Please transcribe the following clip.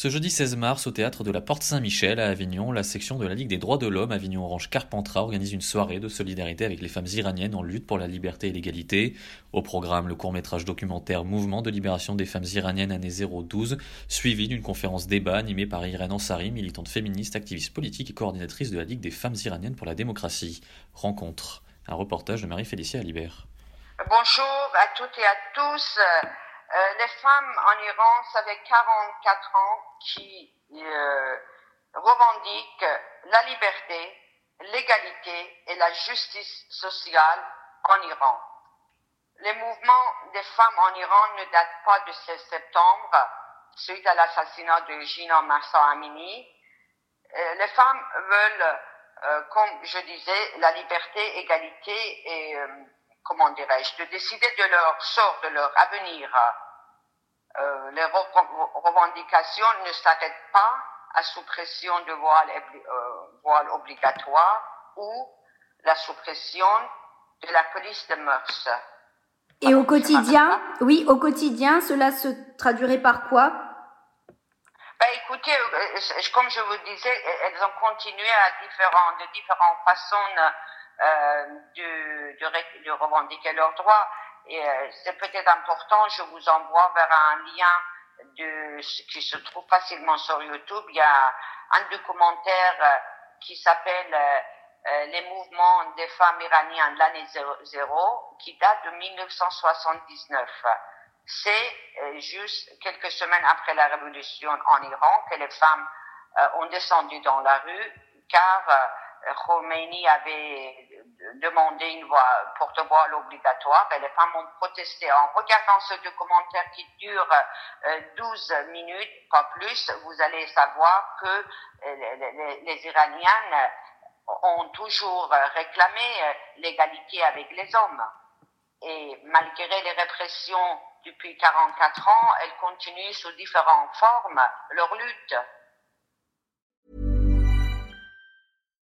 Ce jeudi 16 mars, au théâtre de la Porte Saint-Michel à Avignon, la section de la Ligue des droits de l'homme Avignon Orange Carpentras organise une soirée de solidarité avec les femmes iraniennes en lutte pour la liberté et l'égalité. Au programme, le court-métrage documentaire Mouvement de libération des femmes iraniennes année 012, suivi d'une conférence débat animée par Irène Ansari, militante féministe, activiste politique et coordinatrice de la Ligue des femmes iraniennes pour la démocratie. Rencontre. Un reportage de Marie-Félicia Alibert. Bonjour à toutes et à tous. Euh, les femmes en Iran, ça fait 44 ans qui euh, revendiquent la liberté, l'égalité et la justice sociale en Iran. Les mouvements des femmes en Iran ne datent pas de ce septembre, suite à l'assassinat de Gina Massa Amini. Euh, les femmes veulent, euh, comme je disais, la liberté, égalité et comment dirais-je, de décider de leur sort, de leur avenir. Euh, les revendications ne s'arrêtent pas à suppression de voile, euh, voile obligatoire ou la suppression de la police de mœurs. Et au quotidien, oui, au quotidien, cela se traduirait par quoi? Ben, écoutez, euh, comme je vous disais, elles ont continué à différents, de différentes façons euh, de, de, de, revendiquer leurs droits. Et euh, c'est peut-être important, je vous envoie vers un lien de, qui se trouve facilement sur YouTube. Il y a un documentaire euh, qui s'appelle euh, Les mouvements des femmes iraniennes de l'année zéro, qui date de 1979. C'est juste quelques semaines après la révolution en Iran que les femmes ont descendu dans la rue, car Khomeini avait demandé une voix porte-voix obligatoire et les femmes ont protesté. En regardant ce documentaire qui dure 12 euh, minutes, pas plus, vous allez savoir que euh, les, les, Iraniennes ont toujours réclamé euh, l'égalité avec les hommes. Et malgré les répressions depuis 44 ans, elles continuent sous différentes formes leur lutte.